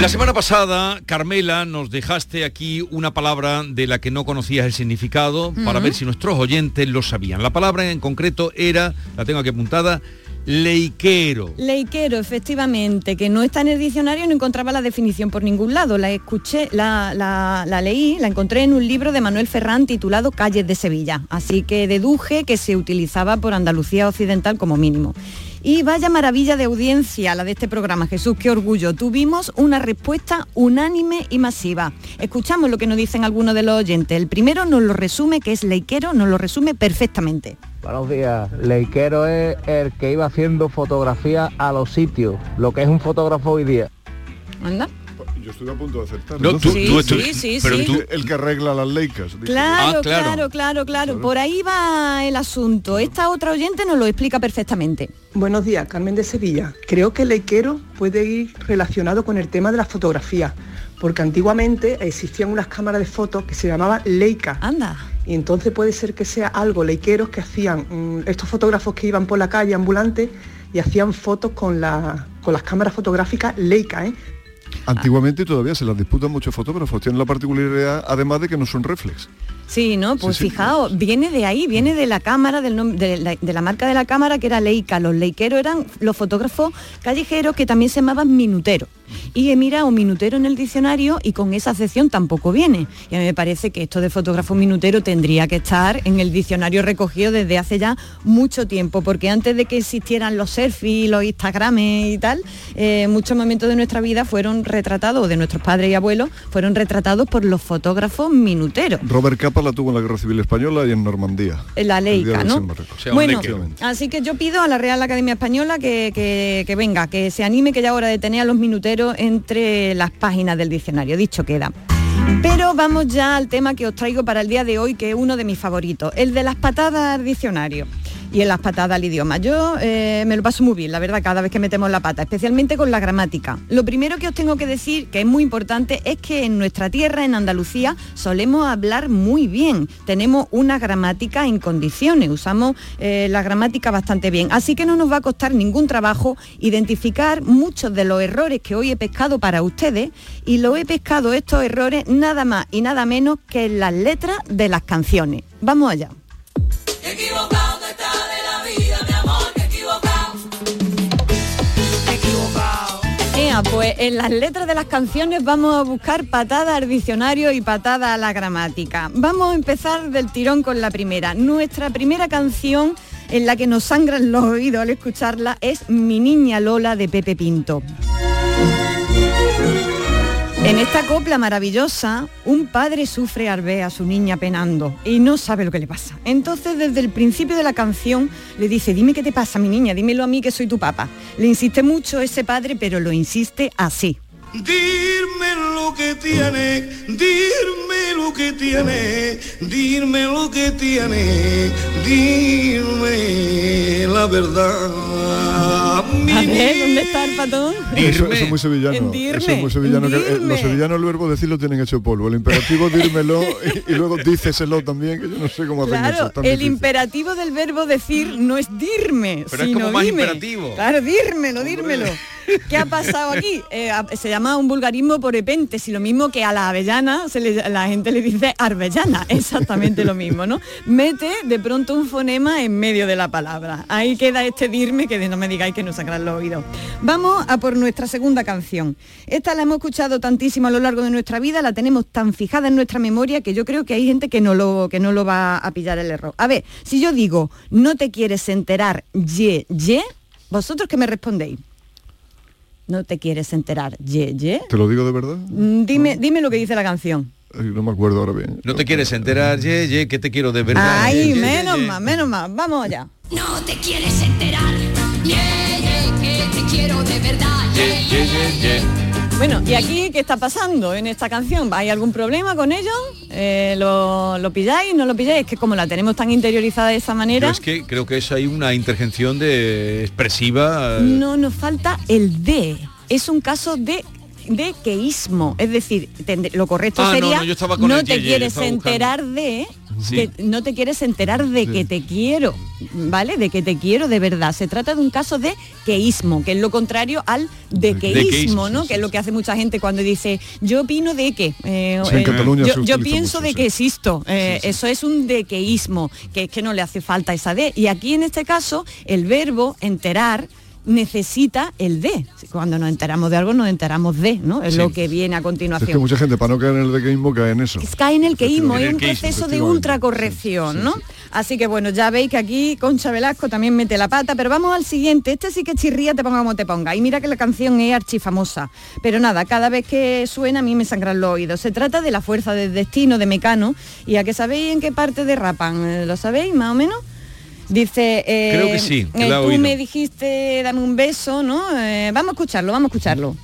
La semana pasada, Carmela, nos dejaste aquí una palabra de la que no conocías el significado para ver si nuestros oyentes lo sabían. La palabra en concreto era, la tengo aquí apuntada, leiquero. Leiquero, efectivamente, que no está en el diccionario y no encontraba la definición por ningún lado. La escuché, la, la- la leí, la encontré en un libro de Manuel Ferrán titulado Calles de Sevilla. Así que deduje que se utilizaba por Andalucía Occidental como mínimo. Y vaya maravilla de audiencia la de este programa, Jesús, qué orgullo. Tuvimos una respuesta unánime y masiva. Escuchamos lo que nos dicen algunos de los oyentes. El primero nos lo resume, que es leiquero, nos lo resume perfectamente. Buenos días. Leiquero es el que iba haciendo fotografía a los sitios, lo que es un fotógrafo hoy día. Anda. Yo estoy a punto de acertar. No, tú- Sí, tú- tú- sí, sí, pero sí. tú- El que arregla las leicas. dice. Claro, claro, claro, claro, Por ahí va el asunto. Esta otra oyente nos lo explica perfectamente. Buenos días, Carmen de Sevilla. Creo que el leiquero puede ir relacionado con el tema de la fotografía, porque antiguamente existían unas cámaras de fotos que se llamaban Leica. Anda. Y entonces puede ser que sea algo leiqueros que hacían mm, estos fotógrafos que iban por la calle ambulantes y hacían fotos con, la- con las cámaras fotográficas Leica, ¿eh? Antiguamente y todavía se las disputan muchos fotógrafos. Tienen la particularidad, además de que no son reflex. Sí, ¿no? Pues Sí, sí. fijaos, viene de ahí, viene de la cámara, del de, la, de la marca de la cámara que era Leica. Los leikeros eran los fotógrafos callejeros que también se llamaban minuteros. Y he mirado minutero en el diccionario y con esa acepción tampoco viene. Y a mí me parece que esto de fotógrafo minutero tendría que estar en el diccionario recogido desde hace ya mucho tiempo, porque antes de que existieran los selfies, los Instagrames y tal, eh, muchos momentos de nuestra vida fueron retratados, o de nuestros padres y abuelos, fueron retratados por los fotógrafos minuteros. Robert Capa la tuvo en la Guerra Civil Española y en Normandía. La Leica, ¿no? Bueno, Efectivamente. así que yo pido a la Real Academia Española que, que- que venga, que se anime, que ya es hora de tener a los minuteros entre las páginas del diccionario, dicho queda. Pero vamos ya al tema que os traigo para el día de hoy, que es uno de mis favoritos, el de las patadas al diccionario y en las patadas al idioma. Yo eh, me lo paso muy bien, la verdad, cada vez que metemos la pata, especialmente con la gramática. Lo primero que os tengo que decir, que es muy importante, es que en nuestra tierra, en Andalucía, solemos hablar muy bien. Tenemos una gramática en condiciones, usamos eh, la gramática bastante bien. Así que no nos va a costar ningún trabajo identificar muchos de los errores que hoy he pescado para ustedes y lo he pescado estos errores nada más y nada menos que en las letras de las canciones. Vamos allá. Pues en las letras de las canciones vamos a buscar patada al diccionario y patada a la gramática. Vamos a empezar del tirón con la primera. Nuestra primera canción en la que nos sangran los oídos al escucharla es Mi niña Lola de Pepe Pinto. En esta copla maravillosa, un padre sufre al ver a su niña penando y no sabe lo que le pasa. Entonces, desde el principio de la canción, le dice, dime qué te pasa, mi niña, dímelo a mí que soy tu papá. Le insiste mucho ese padre, pero lo insiste así. Dime lo que tiene, dime lo que tiene, dime lo que tiene, dime la verdad. A ver, ¿dónde está el patón? *laughs* Eso, eso es muy sevillano. Eso es muy sevillano. que, eh, los sevillanos el verbo decirlo tienen hecho polvo. El imperativo dírmelo y, y luego díceselo también, que yo no sé cómo hacen eso. Claro, es tan el difícil. imperativo del verbo decir no es dirme, Pero es sino como más dime. imperativo. Claro, dírmelo, dírmelo. ¿Qué ha pasado aquí? Eh, se llama un vulgarismo por epentes y lo mismo que a la avellana se le- la gente le dice arbellana, *laughs* exactamente lo mismo, ¿no? Mete de pronto un fonema en medio de la palabra. Ahí queda este dirme que de no me digáis que no sacarán los oídos. Vamos a por nuestra segunda canción. Esta la hemos escuchado tantísimo a lo largo de nuestra vida, la tenemos tan fijada en nuestra memoria que yo creo que hay gente que no lo, que no lo va a pillar el error. A ver, si yo digo, no te quieres enterar, ye, ye, ¿vosotros qué me respondéis? No te quieres enterar, ye, ye. ¿Te lo digo de verdad? Mm, Dime, dime lo que dice la canción. Ay, no me acuerdo ahora bien. No te quieres enterar, ye, ye, que te quiero de verdad. Ay, Ye, menos ye. más, menos más. Vamos allá. No te quieres enterar, ye, ye, que te quiero de verdad. Ye, ye, ye, ye. Bueno, ¿y aquí qué está pasando en esta canción? ¿Hay algún problema con ello? Eh, ¿lo, lo pilláis? ¿No lo pilláis? Es que como la tenemos tan interiorizada de esa Yo manera, es que creo que es ahí una intervención de expresiva. eh, no nos falta el de. Es un caso de de queísmo, es decir, lo correcto Ah, no, sería no, yo estaba con el te ye, quieres enterar de Sí. que no te quieres enterar de que te quiero, ¿vale? De que te quiero de verdad. Se trata de un caso de queísmo, que es lo contrario al dequeísmo, Dequeísmo, ¿no? Que es lo que hace mucha gente cuando dice, yo opino de que, eh, eh, yo, pienso mucho, de sí. que existo. Eh, Eso es un dequeísmo, que es que no le hace falta esa de. Y aquí en este caso, el verbo enterar necesita el de. Cuando nos enteramos de algo, nos enteramos de, ¿no? Es Sí. lo que viene a Es que continuación. mucha gente, para no caer en el dequeísmo, cae en eso. Cae en el queísmo, el un proceso de ultracorrección, ¿no? Así que bueno, ya veis que aquí Concha Velasco también mete la pata, pero vamos al siguiente. Este sí que chirría, te ponga como te ponga. Y mira que la canción es archifamosa. Pero nada, cada vez que suena a mí me sangran los oídos. Se trata de la fuerza del destino de Mecano. ¿Y a que sabéis en qué parte derrapan? ¿Lo sabéis más o menos? Dice, eh, Creo que sí, que eh, la he tú me dijiste dame un beso, ¿no? Eh, vamos a escucharlo, vamos a escucharlo.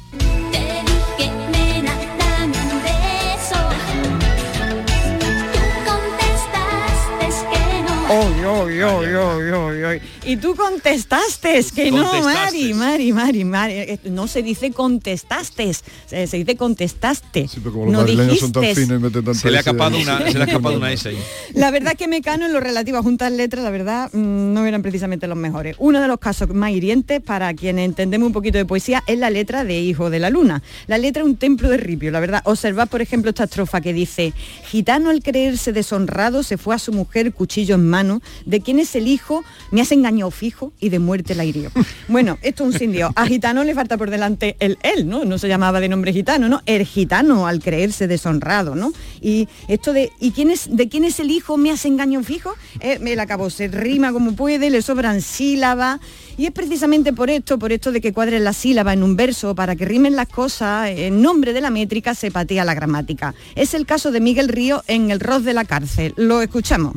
Oy, oy, oy, oy, oy, oy. Y tú contestaste que no, Contestaste. Mari, Mari, Mari, Mari. Eh, No se dice contestaste, se, se dice contestaste. Pero como los no madrileños son tan dijiste. finos y Se le ha escapado no una, se le ha *laughs* escapado una S ahí. La verdad es que Mecano en lo relativo a juntas letras, la verdad, mm, no eran precisamente los mejores. Uno de los casos más hirientes para quienes entendemos un poquito de poesía es la letra de Hijo de la Luna. La letra es un templo de ripio, la verdad. Observad, por ejemplo, esta estrofa que dice, Gitano al creerse deshonrado se fue a su mujer cuchillo en mano, de quien es el hijo, me has engañado fijo y de muerte la hirió. *laughs* Bueno, esto es un sin Dios. A Gitano le falta por delante el él, ¿no? No se llamaba de nombre gitano, ¿no? El gitano al creerse deshonrado, ¿no? Y esto de, ¿y quién es, de quién es el hijo me has engañado fijo? Eh, me la acabó, se rima como puede, le sobran sílabas. Y es precisamente por esto, por esto de que cuadren las sílabas en un verso, para que rimen las cosas, en nombre de la métrica se patea la gramática. Es el caso de Miguel Río en El Ros de la Cárcel. Lo escuchamos.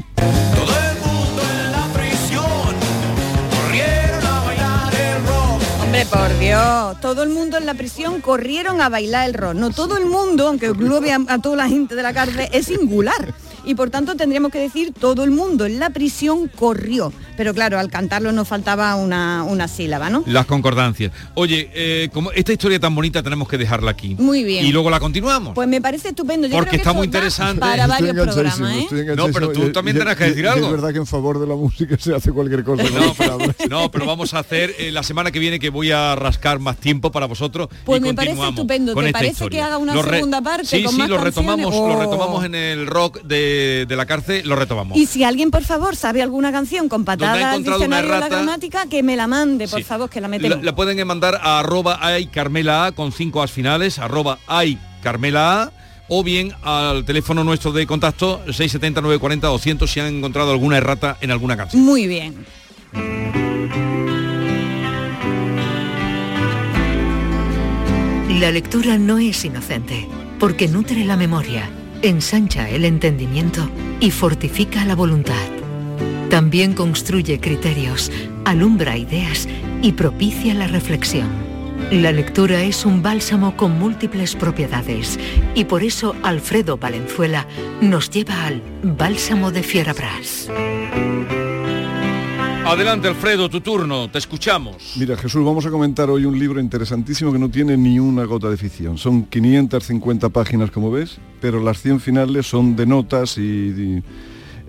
Por Dios, todo el mundo en la prisión corrieron a bailar el rock. No todo el mundo, aunque englobe a, a toda la gente de la cárcel, es singular. Y por tanto tendríamos que decir todo el mundo en la prisión corrió. Pero claro, al cantarlo nos faltaba una, una sílaba, ¿no? Las concordancias. Oye, eh, como esta historia tan bonita tenemos que dejarla aquí. Muy bien. Y luego la continuamos. Pues me parece estupendo. Yo Porque creo que está muy interesante. Para Estoy varios programas, ¿eh? estoy No, pero tú también tendrás que decir algo. Es verdad que en favor de la música se hace cualquier cosa. No, pero- No, pero vamos a hacer eh, la semana que viene que voy a rascar más tiempo para vosotros. Pues y me parece estupendo. ¿Te parece historia. que haga una Lo segunda parte Sí, con sí, más lo retomamos, lo Oh. retomamos en el rock de, de la cárcel, lo retomamos. Y si alguien, por favor, sabe alguna canción con Donde ha patada al diccionario de la gramática, que me la mande, por Sí. favor, que la metemos. la pueden mandar a arroba ay carmela A con cinco as finales, arroba ay carmela A, o bien al teléfono nuestro de contacto 670 940 200 si han encontrado alguna errata en alguna canción. Muy bien. La lectura no es inocente, porque nutre la memoria, ensancha el entendimiento y fortifica la voluntad. También construye criterios, alumbra ideas y propicia la reflexión. La lectura es un bálsamo con múltiples propiedades y por eso Alfredo Valenzuela nos lleva al Bálsamo de Fierabras. Adelante Alfredo, tu turno, te escuchamos. Mira, Jesús, vamos a comentar hoy un libro interesantísimo que no tiene ni una gota de ficción. Son 550 páginas, como ves, pero las 100 finales son de notas y...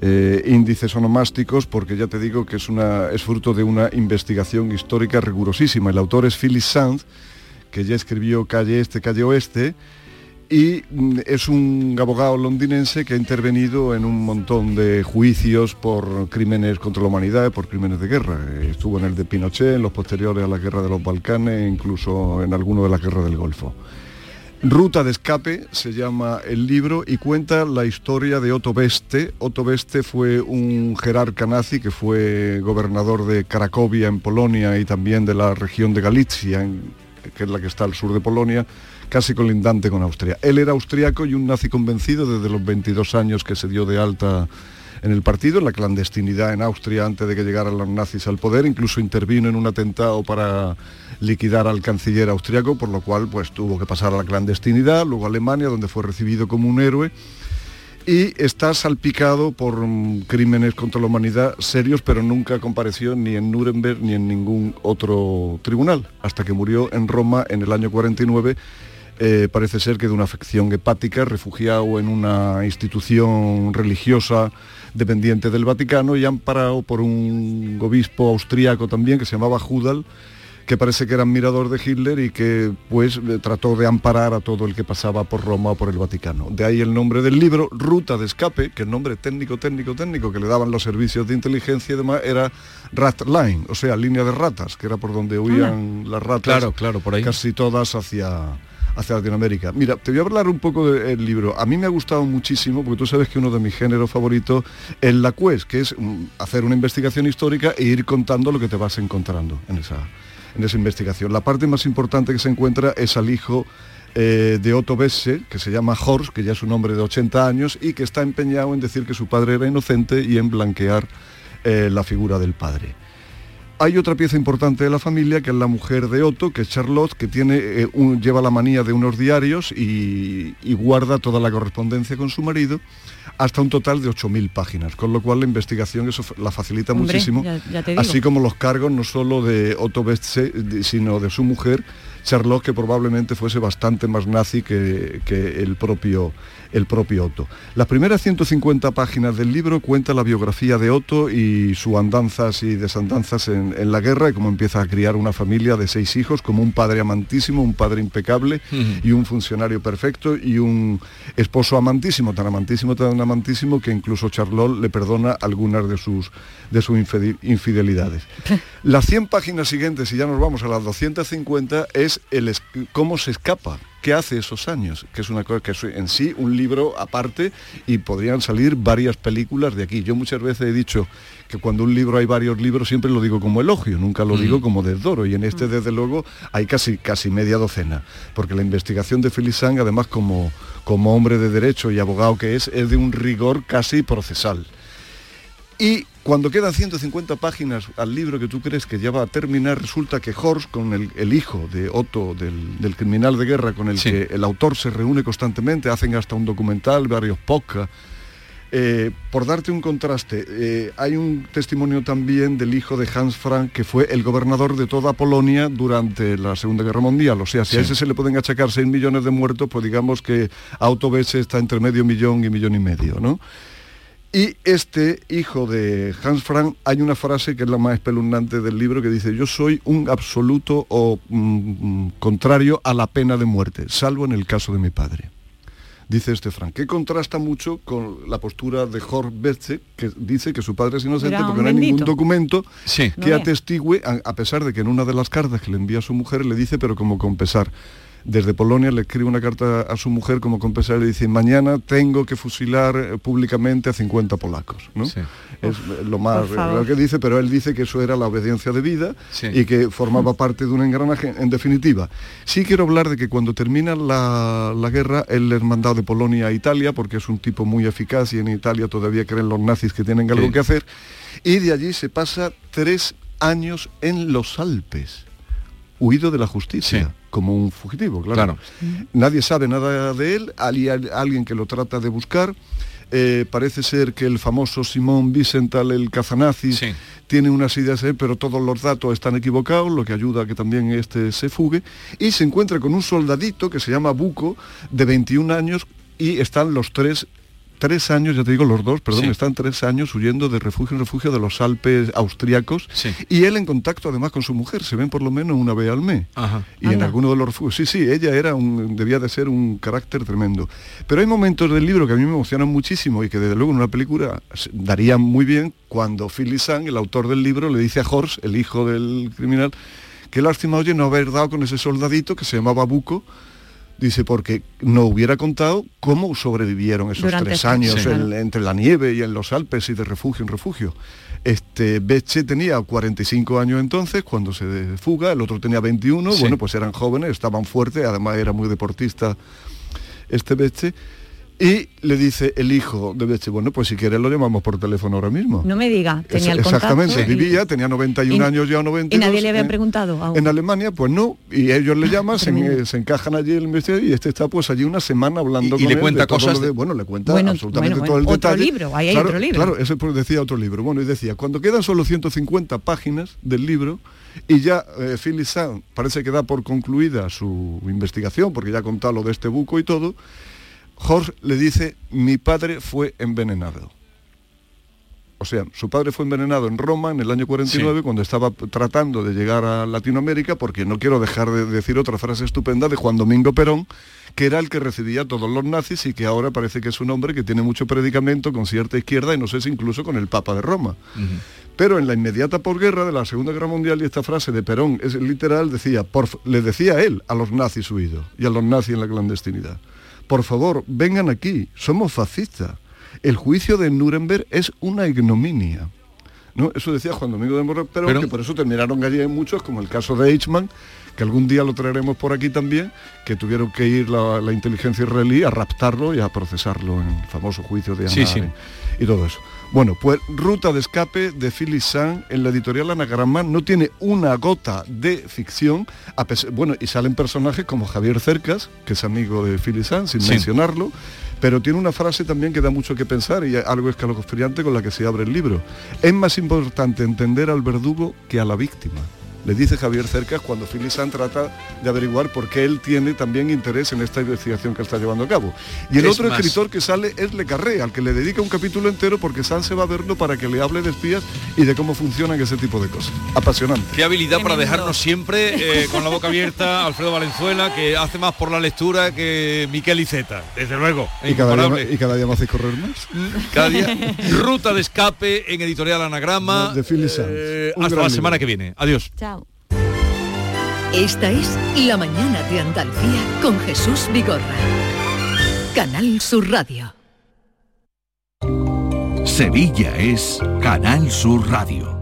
eh, índices onomásticos, porque ya te digo que es, es fruto de una investigación histórica rigurosísima. El autor es Phyllis Sands, que ya escribió Calle Este, Calle Oeste, y mm, es un abogado londinense que ha intervenido en un montón de juicios por crímenes contra la humanidad, por crímenes de guerra. Estuvo en el de Pinochet, en los posteriores a la guerra de los Balcanes, e incluso en alguno de las guerras del Golfo. Ruta de escape se llama el libro y cuenta la historia de Otto Beste. Otto Beste fue un jerarca nazi que fue gobernador de Cracovia en Polonia y también de la región de Galicia, que es la que está al sur de Polonia, casi colindante con Austria. Él era austriaco y un nazi convencido desde los 22 años que se dio de alta en el partido, en la clandestinidad en Austria antes de que llegaran los nazis al poder, incluso intervino en un atentado para liquidar al canciller austriaco, por lo cual pues tuvo que pasar a la clandestinidad, luego a Alemania, donde fue recibido como un héroe y está salpicado por mm, crímenes contra la humanidad serios, pero nunca compareció ni en Nuremberg ni en ningún otro tribunal, hasta que murió en Roma en el año 49, eh, parece ser que de una afección hepática, refugiado en una institución religiosa dependiente del Vaticano y amparado por un obispo austríaco también que se llamaba Judal, que parece que era admirador de Hitler y que pues eh, trató de amparar a todo el que pasaba por Roma o por el Vaticano. De ahí el nombre del libro, Ruta de Escape, que el nombre técnico, técnico, técnico que le daban los servicios de inteligencia y demás era Rat Line, o sea, línea de ratas, que era por donde huían las ratas. Claro, claro, por ahí. Casi todas hacia hacia Latinoamérica. Mira, te voy a hablar un poco del libro. A mí me ha gustado muchísimo, porque tú sabes que uno de mis géneros favoritos es la quest, que es mm, hacer una investigación histórica e ir contando lo que te vas encontrando en esa, en esa investigación. La parte más importante que se encuentra es al hijo eh, de Otto Besse, que se llama Horst, que ya es un hombre de 80 años y que está empeñado en decir que su padre era inocente y en blanquear eh, la figura del padre. Hay otra pieza importante de la familia, que es la mujer de Otto, que es Charlotte, que tiene, eh, un- lleva la manía de unos diarios y, y guarda toda la correspondencia con su marido, hasta un total de 8.000 páginas, con lo cual la investigación eso la facilita Hombre, muchísimo, ya- ya así como los cargos no solo de Otto Beste, de- sino de su mujer, Charlotte, que probablemente fuese bastante más nazi que, que el, propio, el propio Otto. Las primeras 150 páginas del libro cuenta la biografía de Otto y sus andanzas y desandanzas en, en la guerra y cómo empieza a criar una familia de seis hijos como un padre amantísimo, un padre impecable y un funcionario perfecto y un esposo amantísimo, tan amantísimo, tan amantísimo que incluso Charlotte le perdona algunas de sus, de sus infide- infidelidades. *laughs* Las 100 páginas siguientes, y ya nos vamos a las 250, es el es- cómo se escapa, qué hace esos años, que es una cosa que es en sí un libro aparte y podrían salir varias películas de aquí. Yo muchas veces he dicho que cuando un libro hay varios libros siempre lo digo como elogio, nunca lo digo como desdoro. Y en este desde luego hay casi casi media docena, porque la investigación de Phyllis Sang además como como hombre de derecho y abogado que es es de un rigor casi procesal. Y cuando quedan 150 páginas al libro que tú crees que ya va a terminar, resulta que Horst, con el, el hijo de Otto, del, del criminal de guerra con el que el autor se reúne constantemente, hacen hasta un documental, varios podcasts. Eh, por darte un contraste, eh, hay un testimonio también del hijo de Hans Frank, que fue el gobernador de toda Polonia durante la Segunda Guerra Mundial. O sea, si a ese se le pueden achacar 6 millones de muertos, pues digamos que Otto Besse está entre medio millón y millón y medio, ¿no? Y este hijo de Hans Frank, hay una frase que es la más espeluznante del libro que dice, yo soy un absoluto o mm, contrario a la pena de muerte, salvo en el caso de mi padre. Dice este Frank, que contrasta mucho con la postura de Horst Betze, que dice que su padre es inocente porque no hay ningún documento Sí. Que vea. atestigüe, a, a pesar de que en una de las cartas que le envía a su mujer le dice, pero como con pesar. Desde Polonia le escribe una carta a su mujer como con pesar y le dice, mañana tengo que fusilar eh, públicamente a 50 polacos. ¿no? Es lo más por favor. lo que dice, pero él dice que eso era la obediencia de vida Sí. y que formaba parte de un engranaje. En definitiva, sí quiero hablar de que cuando termina la, la guerra, él es mandado de Polonia a Italia, porque es un tipo muy eficaz y en Italia todavía creen los nazis que tienen algo Sí. que hacer, y de allí se pasa tres años en los Alpes, huido de la justicia. Sí. como un fugitivo, claro. Claro. Nadie sabe nada de él, hay al- alguien que lo trata de buscar. Eh, parece ser que el famoso Simón Wiesenthal, el cazanazi, tiene unas ideas, eh, pero todos los datos están equivocados, lo que ayuda a que también este se fugue. Y se encuentra con un soldadito que se llama Buco, de 21 años, y están los tres tres años, ya te digo, los dos, perdón, Sí. están tres años huyendo de refugio en refugio de los Alpes austriacos y él en contacto además con su mujer, se ven por lo menos una vez al mes. Ajá. Y en alguno de los refugios, sí, sí, ella era un, debía de ser un carácter tremendo. Pero hay momentos del libro que a mí me emocionan muchísimo y que desde luego en una película darían muy bien cuando Philip Sang, el autor del libro, le dice a Horst, el hijo del criminal, que lástima, oye, no haber dado con ese soldadito que se llamaba Buco, dice, porque no hubiera contado cómo sobrevivieron esos Durante tres años Sí. en- entre la nieve y en los Alpes y de refugio en refugio. Este Beche tenía 45 años entonces cuando se fuga, el otro tenía 21, Sí. bueno, pues eran jóvenes, estaban fuertes, además era muy deportista este Beche. Y le dice el hijo de Beche, bueno, pues si quieres lo llamamos por teléfono ahora mismo. No me diga, tenía Es- el contacto. Exactamente, y- vivía, tenía 91 y- años ya o Y 92. nadie le había en- preguntado aún. en Alemania, pues no, y ellos le llaman, se, se encajan allí el investigador y este está pues allí una semana hablando Y- y con le él cuenta de cosas lo de- de- bueno, le cuenta Bueno, absolutamente bueno, todo el otro detalle. libro, ahí hay claro, otro libro. Claro, ese pues decía otro libro. Bueno, y decía, cuando quedan solo 150 páginas del libro y ya eh, Philip Sand parece que da por concluida su investigación, porque ya ha contado lo de este buco y todo, Horst le dice, mi padre fue envenenado. O sea, su padre fue envenenado en Roma en el año 49 cuando estaba tratando de llegar a Latinoamérica, porque no quiero dejar de decir otra frase estupenda de Juan Domingo Perón, que era el que recibía a todos los nazis y que ahora parece que es un hombre que tiene mucho predicamento con cierta izquierda y no sé si incluso con el Papa de Roma. Pero en la inmediata posguerra de la Segunda Guerra Mundial, y esta frase de Perón es literal, decía, por, le decía él a los nazis huidos y a los nazis en la clandestinidad, por favor, vengan aquí, somos fascistas. El juicio de Nuremberg es una ignominia. ¿No? Eso decía Juan Domingo de Morro, pero, Pero- que por eso terminaron allí muchos, como el caso de Eichmann, que algún día lo traeremos por aquí también, que tuvieron que ir la, la inteligencia israelí a raptarlo y a procesarlo en el famoso juicio de Sí, Anna sí. Arendt y todo eso. Bueno, pues Ruta de Escape de Phyllis Sang en la editorial Anagrama no tiene una gota de ficción, a pes- bueno, y salen personajes como Javier Cercas, que es amigo de Phyllis Sang, sin Sí. mencionarlo, pero tiene una frase también que da mucho que pensar y algo escalofriante con la que se abre el libro. Es más importante entender al verdugo que a la víctima. Le dice Javier Cercas cuando Sang trata de averiguar por qué él tiene también interés en esta investigación que está llevando a cabo. Y el Es otro más- escritor que sale es Le Carré, al que le dedica un capítulo entero porque se va a verlo para que le hable de espías y de cómo funcionan ese tipo de cosas. Apasionante. Qué habilidad para dejarnos siempre eh, con la boca abierta *laughs* Alfredo Valenzuela, que hace más por la lectura que Miquel Iceta, desde luego. Y cada, día, y cada día me hacéis correr más. Cada día *laughs* ruta de escape en editorial Anagrama. De. Eh, hasta la semana que viene. Adiós. Chao. Esta es La mañana de Andalucía con Jesús Vigorra. Canal Sur Radio. Sevilla es Canal Sur Radio.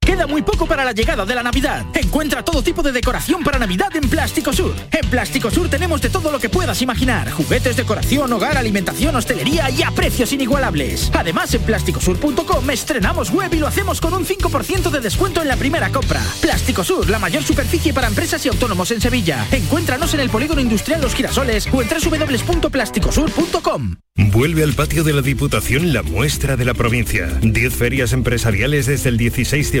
Queda muy poco para la llegada de la Navidad. Encuentra todo tipo de decoración para Navidad en Plástico Sur. En Plástico Sur tenemos de todo lo que puedas imaginar. Juguetes, decoración, hogar, alimentación, hostelería y a precios inigualables. Además, en plásticosur.com estrenamos web y lo hacemos con un 5% de descuento en la primera compra. Plástico Sur, la mayor superficie para empresas y autónomos en Sevilla. Encuéntranos en el Polígono Industrial Los Girasoles o en www.plásticosur.com. Vuelve al patio de la Diputación la muestra de la provincia. 10 ferias empresariales desde el 16 de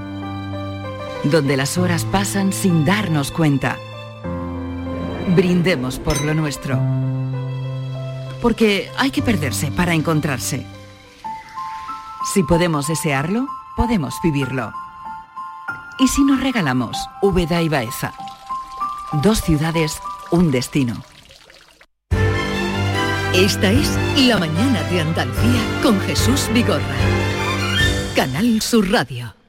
Donde las horas pasan sin darnos cuenta. Brindemos por lo nuestro. Porque hay que perderse para encontrarse. Si podemos desearlo, podemos vivirlo. ¿Y si nos regalamos Úbeda y Baeza? Dos ciudades, un destino. Esta es La Mañana de Andalucía con Jesús Vigorra. Canal Sur Radio.